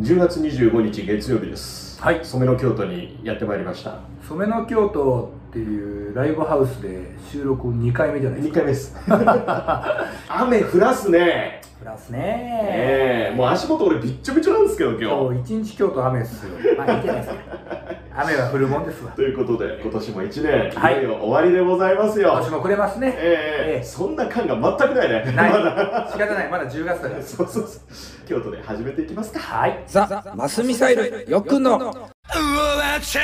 10月25日月曜日です。はい。染めの京都にやってまいりました。染めの京都っていうライブハウスで収録2回目じゃないで2すか。回目です。雨降らすね。プラスえねえ。もう足元俺びっちょびちょなんですけど今今日日一日京都雨っすよ。まあいいじゃないですか雨は降るもんですわ。ということで今年も1年、はい。いよいよ終わりでございますよ。今年もくれますね。ええええ。そんな感が全くないね。ない。まだ。仕方ない。まだ10月だから。そうそうそう。京都で始めていきますか。はい。ザ・マスミサイルよくのはいそ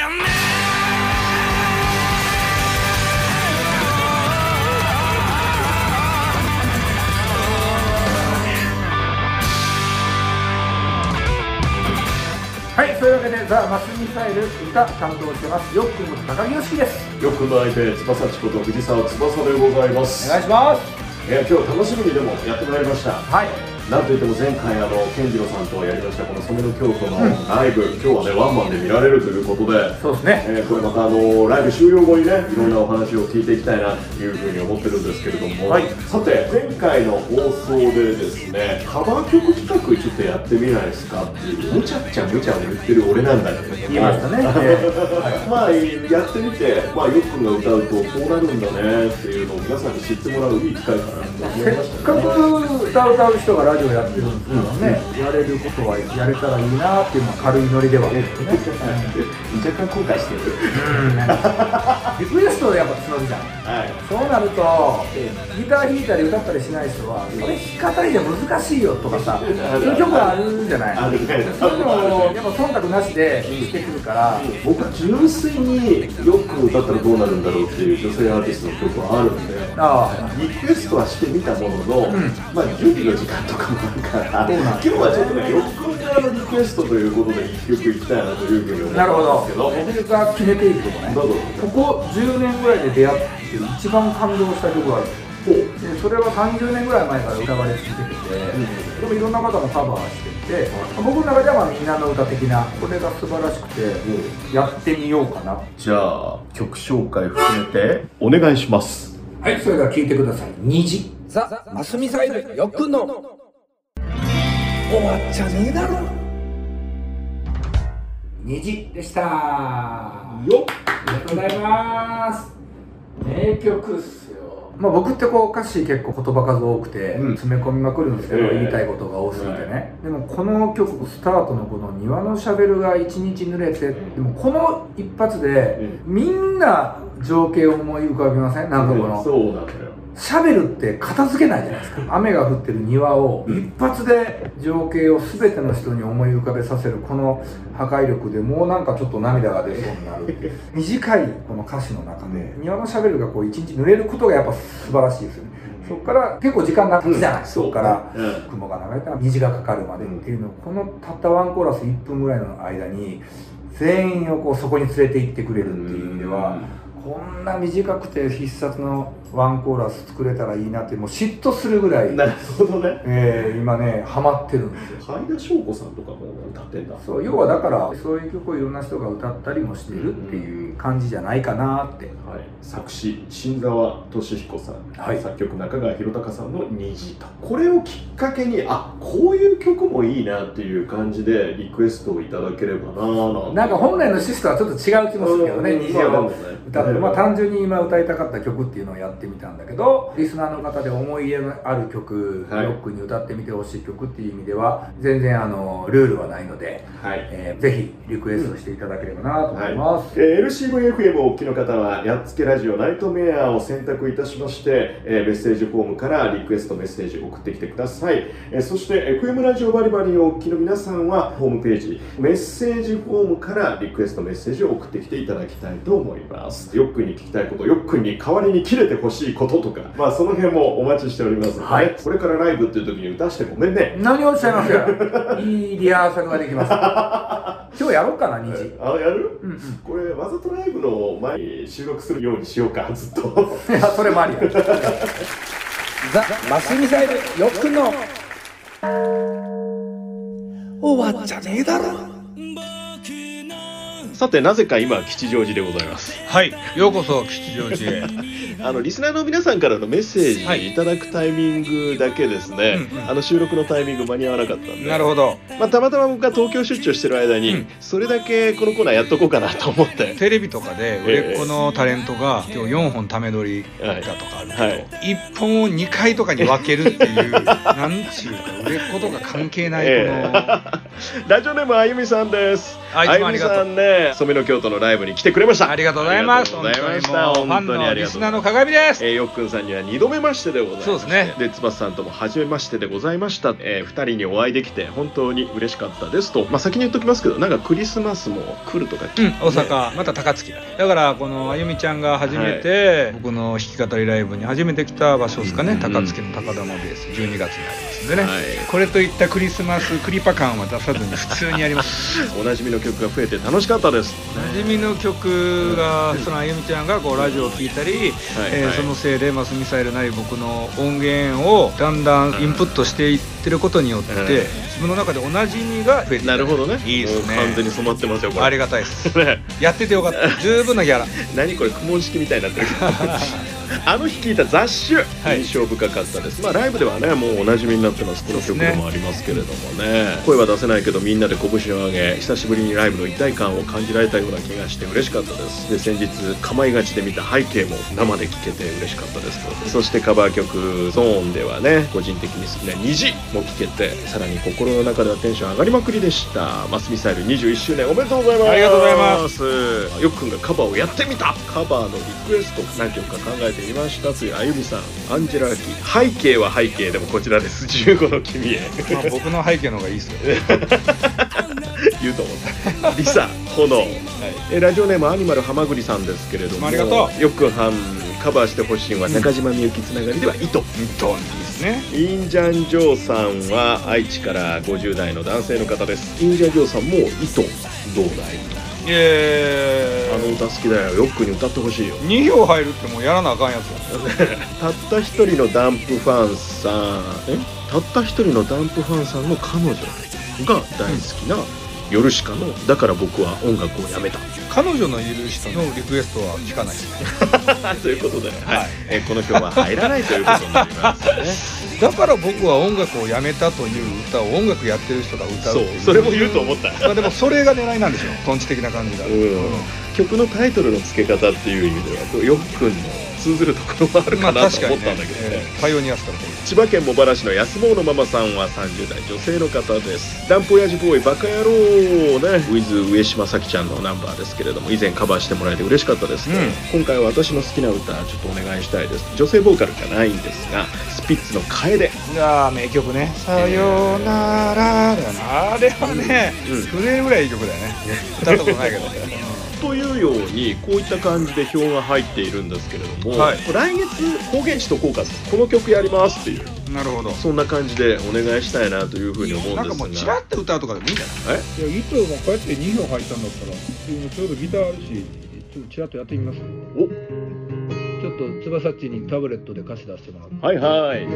ういうわけでザ・マスミサイル歌担当してます。よっくんこと高木よしきです。よくの相手翼ちこと藤沢翼でございます。お願いします。えー今日楽しみにでもやってまいりました。はいなんといっても前回あの健次郎さんとやりましたこの染めの京都のライブ、今日はねワンマンで見られるということで、そうですね。えーこれまたあのライブ終了後にねいろんなお話を聞いていきたいなというふうに思ってるんですけれども、はい。さて前回の放送でですねカバー曲企画ちょっとやってみないですかっていうむちゃくちゃむちゃ言ってる俺なんだけども。言いましたね、まあやってみて、まあ、よっくんが歌うとこうなるんだねっていうのを皆さんに知ってもらういい機会かなと思いせっましたかく歌う歌う人がラジオジオやってるん。ですからね、やれることはやれたらいいなっていうのは軽いノリではあるん。ですね、若干後悔してるうん、リクエストをやっぱ募るじゃん。はい。そうなるとギター弾いたり歌ったりしない人はそれ弾き語りじゃ難しいよとかさそういう曲あるじゃない？あるね。そういうのをやっぱ忖度なしでしてくるから。僕は純粋によく歌ったらどうなるんだろうっていう女性アーティストの曲はあるんであリクエストはしてみたものの、まあ準備の時間とかもあるから今日はちょっとねよく側のリクエストということで一曲いきたいなというふうに思あなるほったんど。ですけど。僕が決めていくとこね。どうぞ。ここ10年ぐらいで出会って一番感動した曲がある。ほう。でそれは30年ぐらい前から歌われ続けてて、でもいろんな方もカバーしてて、僕の中ではまあみんなの歌的なこれが素晴らしくて、やってみようかな。じゃあ曲紹介含めてお願いします。はいそれでは聴いてください「虹。ザ・マスミサイルよくの終わっちゃねえだろ」虹でした。よっ。ありがとうございます。名曲っすよ。まあ僕ってこう歌詞結構言葉数多くて、うん。詰め込みまくるんですけど、ええ。言いたいことが多すぎてね、でもこの曲スタートのこの「庭のしゃべるが一日濡れて」でもこの一発で、みんな情景を思い浮かびません？なんかこの、そうなんだよシャベルって片付けないじゃないですか。雨が降ってる庭を一発で情景を全ての人に思い浮かべさせるこの破壊力でもうなんかちょっと涙が出そうになる 短いこの歌詞の中で庭のシャベルがこう一日濡れることがやっぱ素晴らしいですよね。そこから結構時間なくじゃない、うんそこからうん。雲が流れたら虹がかかるまでっていうの。をこのたったワンコーラス1分ぐらいの間に全員をこうそこに連れて行ってくれるっていう意味では、こんな短くて必殺のワンコーラス作れたらいいなってもう嫉妬するぐらい、なるほどね。えー今ねハマってるんですよ。海田翔子さんとかも歌ってんだ。そう要はだからそういう曲をいろんな人が歌ったりもしているっていう感じじゃないかなって。はい、作詞新沢俊彦さん、はい。作曲中川博隆さんの「虹」と。これをきっかけにあこういう曲もいいなっていう感じでリクエストをいただければなぁなんか本来の趣旨とはちょっと違う気もするけどね。うん虹を歌ってまあ単純に今歌いたかった曲っていうのをやってみたんだけどリスナーの方で思い入れのある曲、はい。ロックに歌ってみてほしい曲っていう意味では全然あのルールはないので、はい。えーぜひリクエストしていただければなと思います、えー LCVFM をお聞きの方はやっつけラジオナイトメアを選択いたしまして、えーメッセージフォームからリクエストメッセージ送ってきてください、えーそして FM ラジオバリバリをお聞きの皆さんはホームページメッセージフォームからリクエストメッセージを送ってきていただきたいと思いますよっくんに聞きたいことよっくんに代わりに切れてほしいこととかまあその辺もお待ちしておりますので、ね。はい。これからライブっていう時に歌してごめんね。何をおっしゃいますよ いいリハーサルができます。今日やろうかな虹あやる？うんうん。これわざとライブの前に収録するようにしようかずっと。いやそれもありや。ザ・マスミサイルよくの。終わっちゃねえだろさてなぜか今吉祥寺でございます。はい。ようこそ吉祥寺へ。あのリスナーの皆さんからのメッセーはい。ジいただくタイミングだけですね、うんうん。あの収録のタイミング間に合わなかったんで。なるほど。まあ、たまたま僕が東京出張してる間に、うん。それだけこのコーナーやっとこうかなと思って。テレビとかで売れっ子のタレントが今日4本ため撮りだとかあるけど、はい。1本を2回とかに分けるっていう なんちゅうか売れっ子とか関係ないこの、えラジオネームあゆみさんです。あゆみさんね染めの京都のライブに来てくれましたありがとうございます。本当に本当にありがとうファンのリスナーの鏡ですえー、よっくんさんには2度目ましてでございます。そうですね。でつばさんとも初めましてでございました、え2人にお会いできて本当に嬉しかったですと、まあ、先に言っときますけどなんかクリスマスも来るとか聞うん大阪また高槻だ。だからこのあゆみちゃんが初めて、僕の弾き語りライブに初めて来た場所ですかね、うん高槻の高田のベース12月にあります。んでね、はい。これといったクリスマスクリパ感は出さずに普通にやります。おなじみの曲が増えて楽しかったです。馴染みの曲が、そのあゆみちゃんがこうラジオを聴いたり、えーはい。そのせいでマスミサイルなり僕の音源をだんだんインプットしていってることによって、うん自分の中でおなじみが増えていなるほどね。いいですね。完全に染まってますよこれ。ありがたいです。ね。やっててよかった。十分なギャラ。何これ苦問式みたいになってる。あの日聞いた雑種、はい。印象深かったです。まあライブではねもうおなじみになってます。この曲でもありますけれどもね。声は出せないけどみんなで拳を上げ久しぶりにライブの一体感を感じられたような気がして嬉しかったです。で先日構いがちで見た背景も生で聴けて嬉しかったですと。そしてカバー曲「ゾーンではね個人的に好きな虹も聴けてさらに心の中ではテンション上がりまくりでした。マスミサイル21周年おめでとうございます。ありがとうございます。よっくんがカバーをやってみた。カバーのリクエスト何曲か考えてみました。というあゆみさんアンジェラ・アキ背景は背景でもこちらです。15の君へ。まあ僕の背景の方がいいですよ。言うと思った。リサ炎、えラジオネームアニマル浜栗さんですけれどもありがとよっくんはんカバーしてほしいのは中島みゆきつながりでは糸、本当にいいですね。インジャンジョーさんは愛知から50代の男性の方です。インジャンジョーさんも糸どうだい？いえあの歌好きだよ。よっくんに歌ってほしいよ。2票入るってもうやらなあかんやつやたった一人のダンプファンさんえ？たった一人のダンプファンさんの彼女が大好きなヨルシカの「だから僕は音楽をやめた」彼女のいる人のリクエストは聞かない。ですねということで、はい。えこの曲は入らないということになりますね。だから僕は音楽をやめたという歌を音楽やってる人が歌うそう。うそれも言うと思った。まあでもそれが狙いなんでしょトンチ的な感じが、うん。曲のタイトルの付け方っていう意味ではよっくんの通ずるところもあるかなと思ったんだけどね,、ええ。パイオニアスからと千葉県茂原市の安坊のママさんは30代女性の方です。ダンプ親父ボーイバカ野郎ねウィズ上島咲ちゃんのナンバーですけれども以前カバーしてもらえて嬉しかったです、うん。今回は私の好きな歌ちょっとお願いしたいです。女性ボーカルじゃないんですがスピッツの楓。いやー名曲ね「さよなら」だよな。あれはね、うん。震えるぐらいいい曲だよね。歌ったことないけどというようにこういった感じで票が入っているんですけれども、はい。来月方言地と効果この曲やりますっていう。なるほど。そんな感じでお願いしたいなというふうに思うんですが。なんかもうチラッと歌うとかでもいいんじゃない？え？いや糸もこうやって2票入ったんだったらちょうどギターあるしちょっとチラッとやってみます？お？ちょっと翼っちにタブレットで歌詞出してもらうはいはい。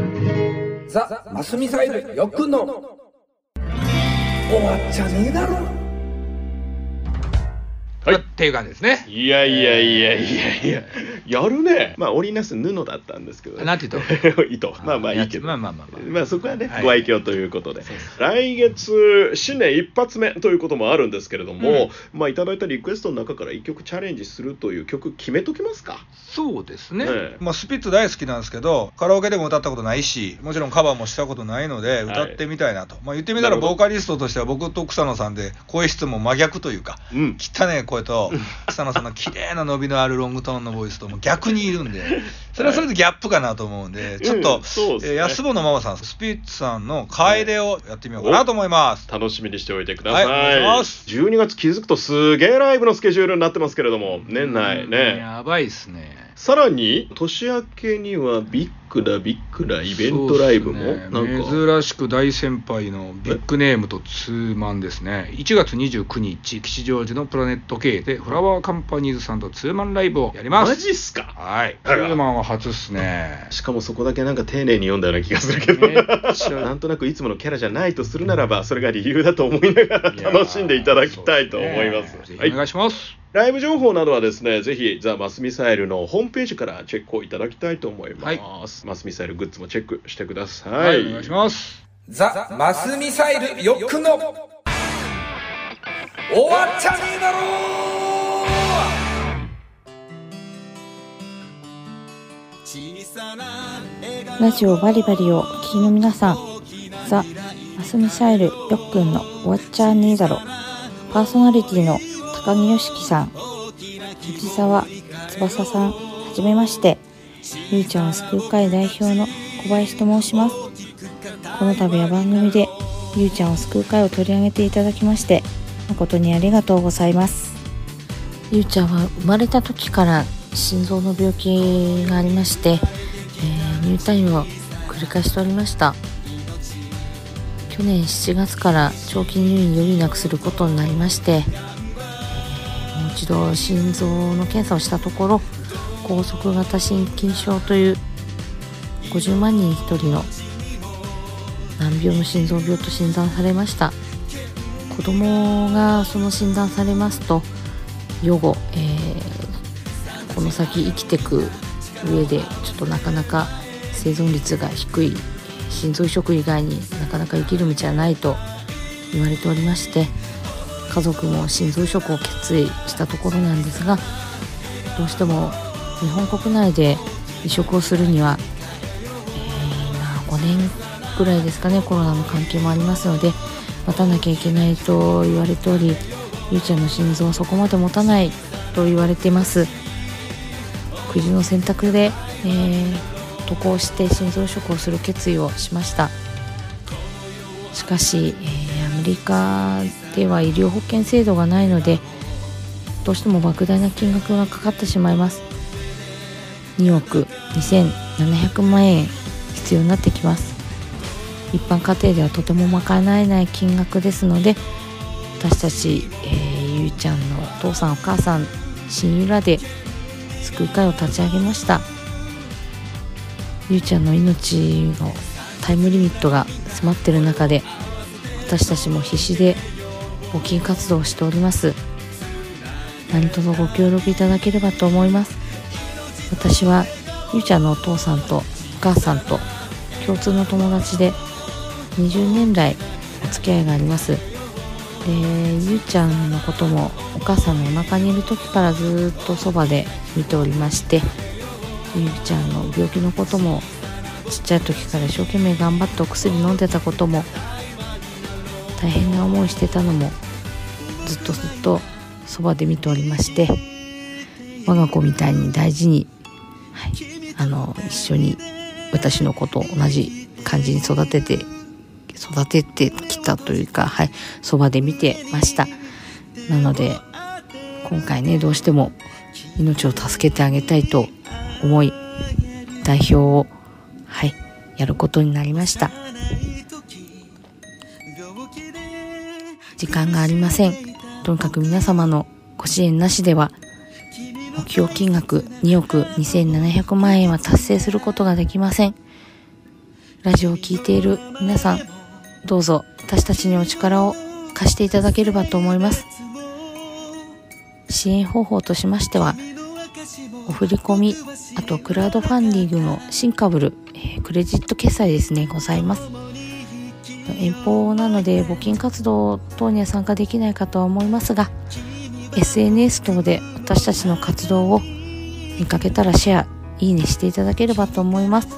ザ・マスミサイルよっくんの。終わっちゃねえだろ。はいっていう感じですね。いやいやいやいやいや。やるね。まあ織りなす布だったんですけど、なんて言った 糸。まあまあいいけど。まあまあまあまあ。まあそこはね、はい。ご愛嬌ということで。来月新年一発目ということもあるんですけれども、まあいただいたリクエストの中から一曲チャレンジするという曲決めときますか？そうですね、ええ。まあ、スピッツ大好きなんですけどカラオケでも歌ったことないしもちろんカバーもしたことないので歌ってみたいなと、まあ、言ってみたらボーカリストとしては僕と草野さんで声質も真逆というかうん。汚い声と草野さんの綺麗な伸びのあるロングトーンのボイスとも逆にいるんで それはそれでギャップかなと思うんでちょっとうん、ね。えー安坊のママさんスピッツさんの楓をやってみようかなと思います。楽しみにしておいてください、はいお願いします。12月気づくとすげえライブのスケジュールになってますけれども年内ね。やばいっすねさらに年明けにはビッグなビッグなイベントライブも、ね。なんか。珍しく大先輩のビッグネームとツーマンですね。1月29日吉祥寺のプラネット K でフラワーカンパニーズさんとツーマンライブをやります。マジっすか？はい。ツーマンは初っすね。しかもそこだけなんか丁寧に読んだような気がするけど、めっちゃ。なんとなくいつものキャラじゃないとするならばそれが理由だと思いながら楽しんでいただきたいと思います。ね。はいお願いします、ライブ情報などはですね、ぜひザ・マスミサイルのホームページからチェックをいただきたいと思います。マスミサイルグッズもチェックしてください。はい、お願いしますザ・マスミサイルよっくんの終わっちゃねえだろラジオバリバリをお聞きの皆さん、ザ・マスミサイルよっくんの終わっちゃねえだろ。パーソナリティの高木よしきさん、藤沢翼さん、はじめまして。ゆうちゃんを救う会代表の小林と申します。この度は番組でゆうちゃんを救う会を取り上げていただきまして、誠にありがとうございます。ゆうちゃんは生まれた時から心臓の病気がありまして、えー入退院を繰り返しておりました去年7月から長期入院を余儀なくすることになりまして、一度心臓の検査をしたところ高速型心筋症という50万人に1人の難病の心臓病と診断されました。子供がその診断されますと予後、えーこの先生きてく上でちょっとなかなか生存率が低い心臓移植以外になかなか生きる道はないと言われておりまして家族も心臓移植を決意したところなんですがどうしても日本国内で移植をするには、えー5年ぐらいですかねコロナの関係もありますので待たなきゃいけないと言われておりゆうちゃんの心臓はそこまで持たないと言われています。くじの選択で、えー渡航して心臓移植をする決意をしました。しかし、えーアメリカでは医療保険制度がないのでどうしても莫大な金額がかかってしまいます。2億2700万円必要になってきます。一般家庭ではとても賄えない金額ですので私たち、えーゆうちゃんのお父さんお母さん親友らで救う会を立ち上げました。ゆうちゃんの命のタイムリミットが迫ってる中で私たちも必死で募金活動をしております。何卒ご協力いただければと思います。私はゆうちゃんのお父さんとお母さんと共通の友達で20年来お付き合いがあります。でゆうちゃんのこともお母さんのお腹にいる時からずっとそばで見ておりましてゆうちゃんの病気のこともちっちゃい時から一生懸命頑張ってお薬飲んでたことも大変な思いしてたのもずっとずっとそばで見ておりまして我が子みたいに大事に、はい、あの一緒に私のこと同じ感じに育てて育ててきたというかはいそばで見てました。なので今回ねどうしても命を助けてあげたいと思い代表をはいやることになりました。時間がありません。とにかく皆様のご支援なしでは目標金額2億2700万円は達成することができません。ラジオを聴いている皆さんどうぞ私たちにお力を貸していただければと思います。支援方法としましてはお振り込みあとクラウドファンディングのシンカブル、えークレジット決済ですねございます。遠方なので募金活動等には参加できないかとは思いますが SNS 等で私たちの活動を見かけたらシェアいいねしていただければと思います。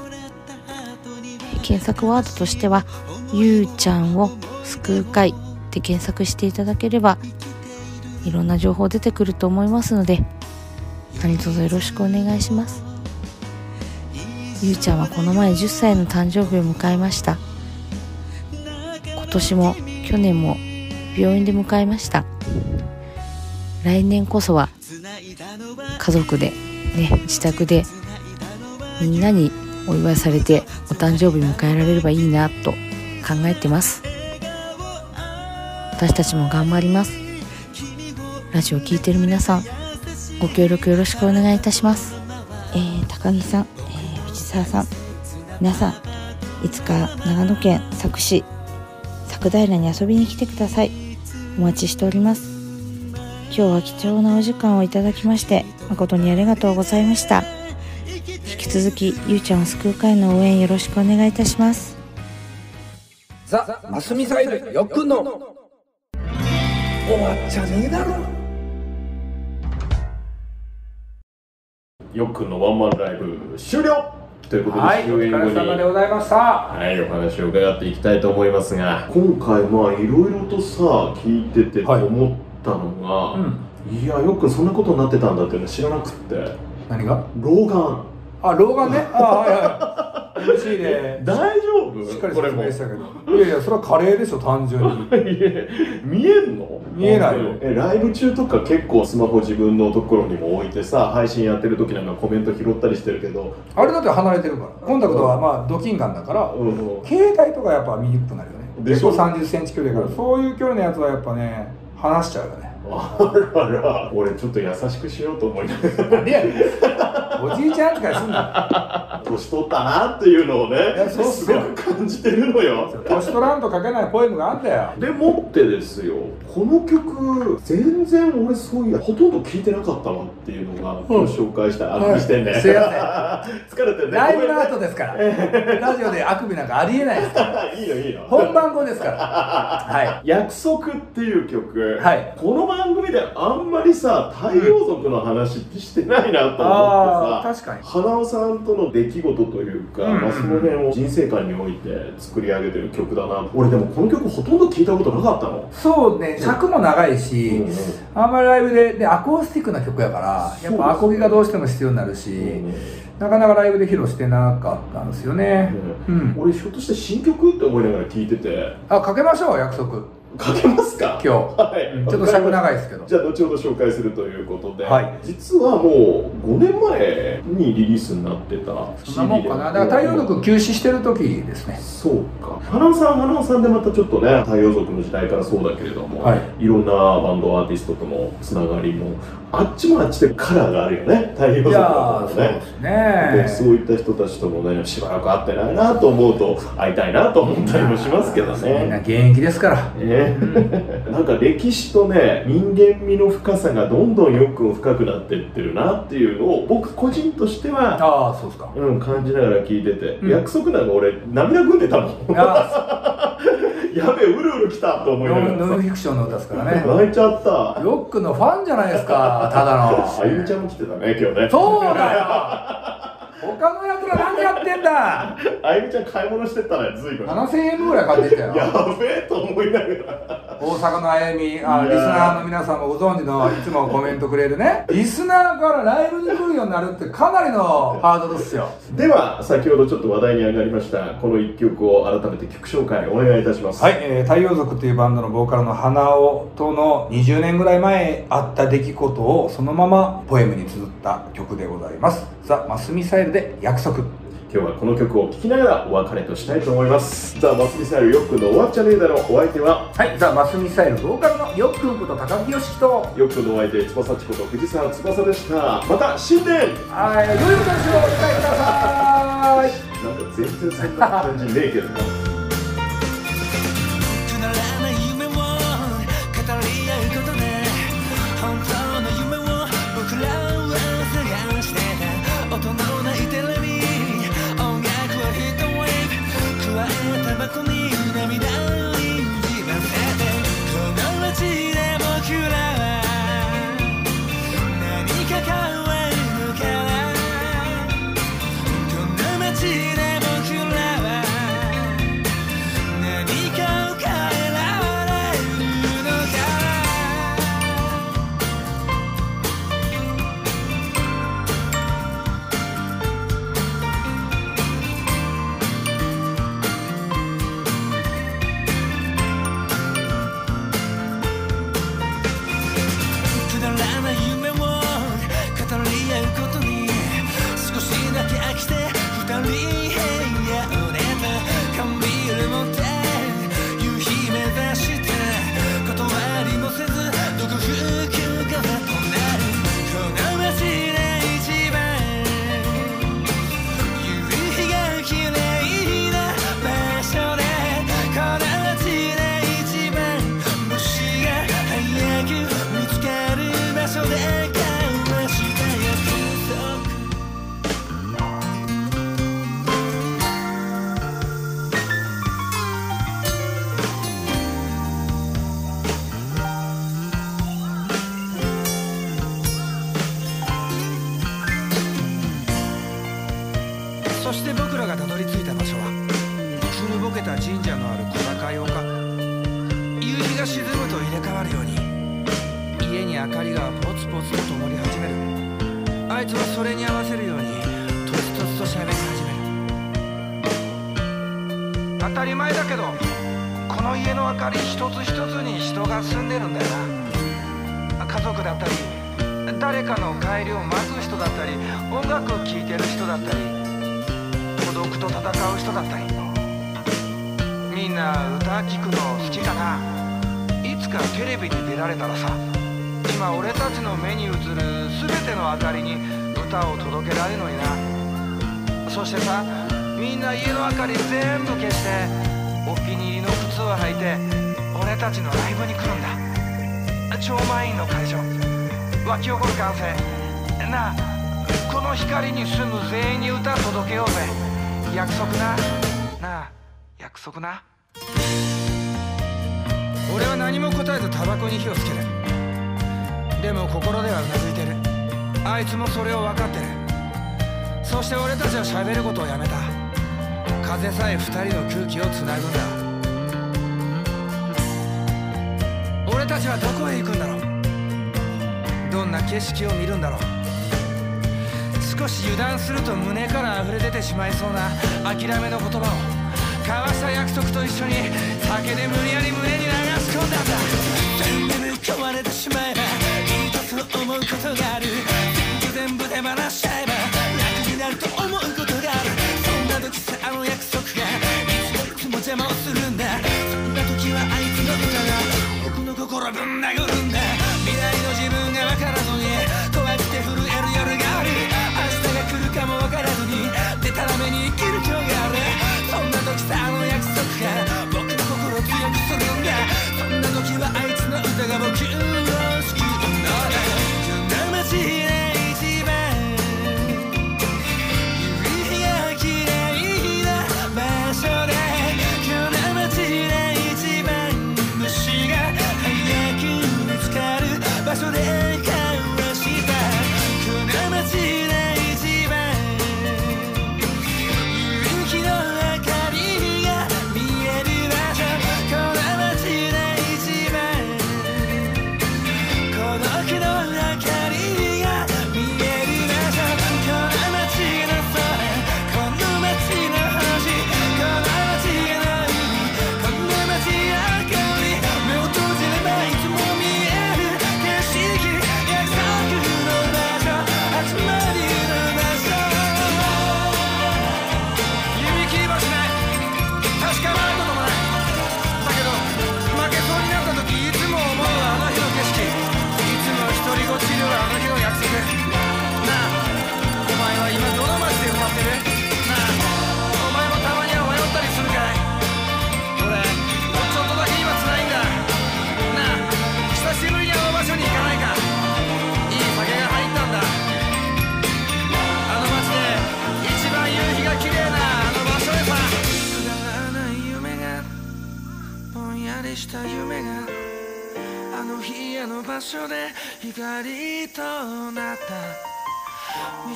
検索ワードとしては「ゆうちゃんを救う会」で検索していただければいろんな情報出てくると思いますので何卒よろしくお願いします。ゆうちゃんはこの前10歳の誕生日を迎えました。今年も去年も病院で迎えました。来年こそは家族でね自宅でみんなにお祝いされてお誕生日迎えられればいいなと考えてます。私たちも頑張ります。ラジオ聴いてる皆さんご協力よろしくお願いいたします。えー、高木さん、えー、藤沢さん皆さんいつか長野県佐久市佐久平に遊びに来てください。お待ちしております。今日は貴重なお時間をいただきまして誠にありがとうございました。引き続きゆうちゃんを救う会の応援よろしくお願いいたします。ザ・マスミサイルよっくんの。終わっちゃねえだろ。よっくんのワンマンライブ終了ということで、はい、お終演後に疲れ様でございました。はい、お話を伺っていきたいと思いますが今回まあいろいろとさ聞いててはい思ったのが、うん、い、やよくそんなことになってたんだっていうの知らなくって何が？老眼あ、老眼ね。あ、はいはい。MC で大丈夫？しっかりこれも。説明したけど。いやいや、それはカレーでしょ、単純に。いえ見えんの？見えないよ。えライブ中とか結構スマホ自分のところにも置いてさ配信やってる時なんかコメント拾ったりしてるけど。あれだって離れてるから。コンタクトはまあドキンガンだから、うん携帯とかやっぱ見にくくなるよね。でしょ？結構30センチ距離だから、そういう距離のやつはやっぱね、離しちゃうよね。あらら。俺ちょっと優しくしようと思いながらなん。でや。おじいちゃん扱いすんな。年取ったなっていうのをねそうっすごく感じてるのよ。年取らんと書けないポエムがあんだよ。でもってですよこの曲全然俺そういやほとんど聴いてなかったわっていうのが今日紹介したあくびしてんね、はい。すいま 疲れてんね。ライブの後ですから。ラジオであくびなんかありえないですから。いいのいいの本番後ですから。は約束っていう曲、はい。この番組であんまりさ太陽族の話ってしてないなと思ってあさ、ー確かに。花尾さんとの出来事というか、うんうんうん。まあ、その辺を人生観において作り上げてる曲だな俺でもこの曲ほとんど聞いたことなかったの、い。そうね、尺も長いし、うんうん。あんまりライブででアコースティックな曲やからやっぱアコギがどうしても必要になるし、なかなかライブで披露してなかったんですよね、うん。俺ひょっとして新曲って思いながら聞いてて。あかけましょう約束かけますか？今日。はい。ちょっと尺長いですけど。じゃあ後ほど紹介するということで、はい。実はもう5年前にリリースになってたそんなもんかな。だから太陽族休止してる時ですね。そうか。花尾さんは花尾さんでまたちょっとね太陽族の時代からそうだけれども、はい。いろんなバンドアーティストとのつながりもあっちもあっちでカラーがあるよね。太陽い族やのね。ーそうですね。でそういった人たちともねしばらく会ってないなと思うと会いたいなと思ったりもしますけどみんなね。現役ですから。ね、なんか歴史とね人間味の深さがどんどんよく深くなっていってるなっていうのを僕個人としては、ああそうですか。うん、感じながら聞いてて、うん。約束なんか俺涙ぐんでたもん。あやべえうるうる来たと思いながノンノンらフィクションの歌ですからね。さ泣いちゃった。ロックのファンじゃないですかただの。あゆみちゃんも来てたね今日ね。そうだよ 他のやつら何やってんだ？あゆみちゃん買い物してったねずいぶん。や7000円分ぐらい買ってきたよ。べえと思いながら。大阪のあやみあリスナーの皆さんもご存知のいつもコメントくれるね。リスナーからライブに来るようになるってかなりのハードルっすよ。では先ほどちょっと話題に上がりましたこの一曲を改めて曲紹介お願いいたします。はい、えー太陽族というバンドのボーカルの花尾との20年ぐらい前あった出来事をそのままポエムに綴った曲でございます。ザ・マスミサイルで約束。今日はこの曲を聴きながらお別れとしたいと思います。ザ・マスミサイルよっくんの終わっちゃねえだろ。お相手は？はいザ・マスミサイルボーカルのよっくんこと。高木よしきとよっくんのお相手翼ちこと藤沢翼でした。また新年！はい良いお年をお迎えください。なんか全然そんな感じねえけどつはそれに合わせるようにとつとつと喋り始める。当たり前だけどこの家の明かり一つ一つに人が住んでるんだよな。家族だったり誰かの帰りを待つ人だったり音楽を聴いてる人だったり孤独と戦う人だったり。みんな歌聴くの好きかな。いつかテレビに出られたらさ今俺たちの目に映る全ての明かりに歌を届けられるのにな。そしてさみんな家の明かり全部消してお気に入りの靴を履いて俺たちのライブに来るんだ。超満員の会場。湧き起こる歓声。なあこの光に住む全員に歌届けようぜ。約束な。なあ約束な。俺は何も答えずタバコに火をつける。でも心ではうなずいてる。あいつもそれを分かってる。そして俺たちは喋ることをやめた。風さえ二人の空気をつなぐんだ。俺たちはどこへ行くんだろう。どんな景色を見るんだろう。少し油断すると胸から溢れ出てしまいそうな諦めの言葉を。交わした約束と一緒に酒で無理やり胸に流し込んだんだ。全部抜かわれてしまえば一つ思うことがある。手放しちゃえば楽になると思うことがあるそんな時さあの約束がいつもいつも邪魔をするんだそんな時はあいつの歌が僕の心ぶん殴る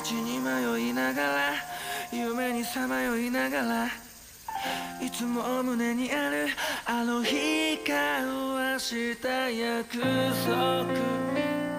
道に迷いながら夢にさまよいながらいつも胸にあるあの日交わした約束。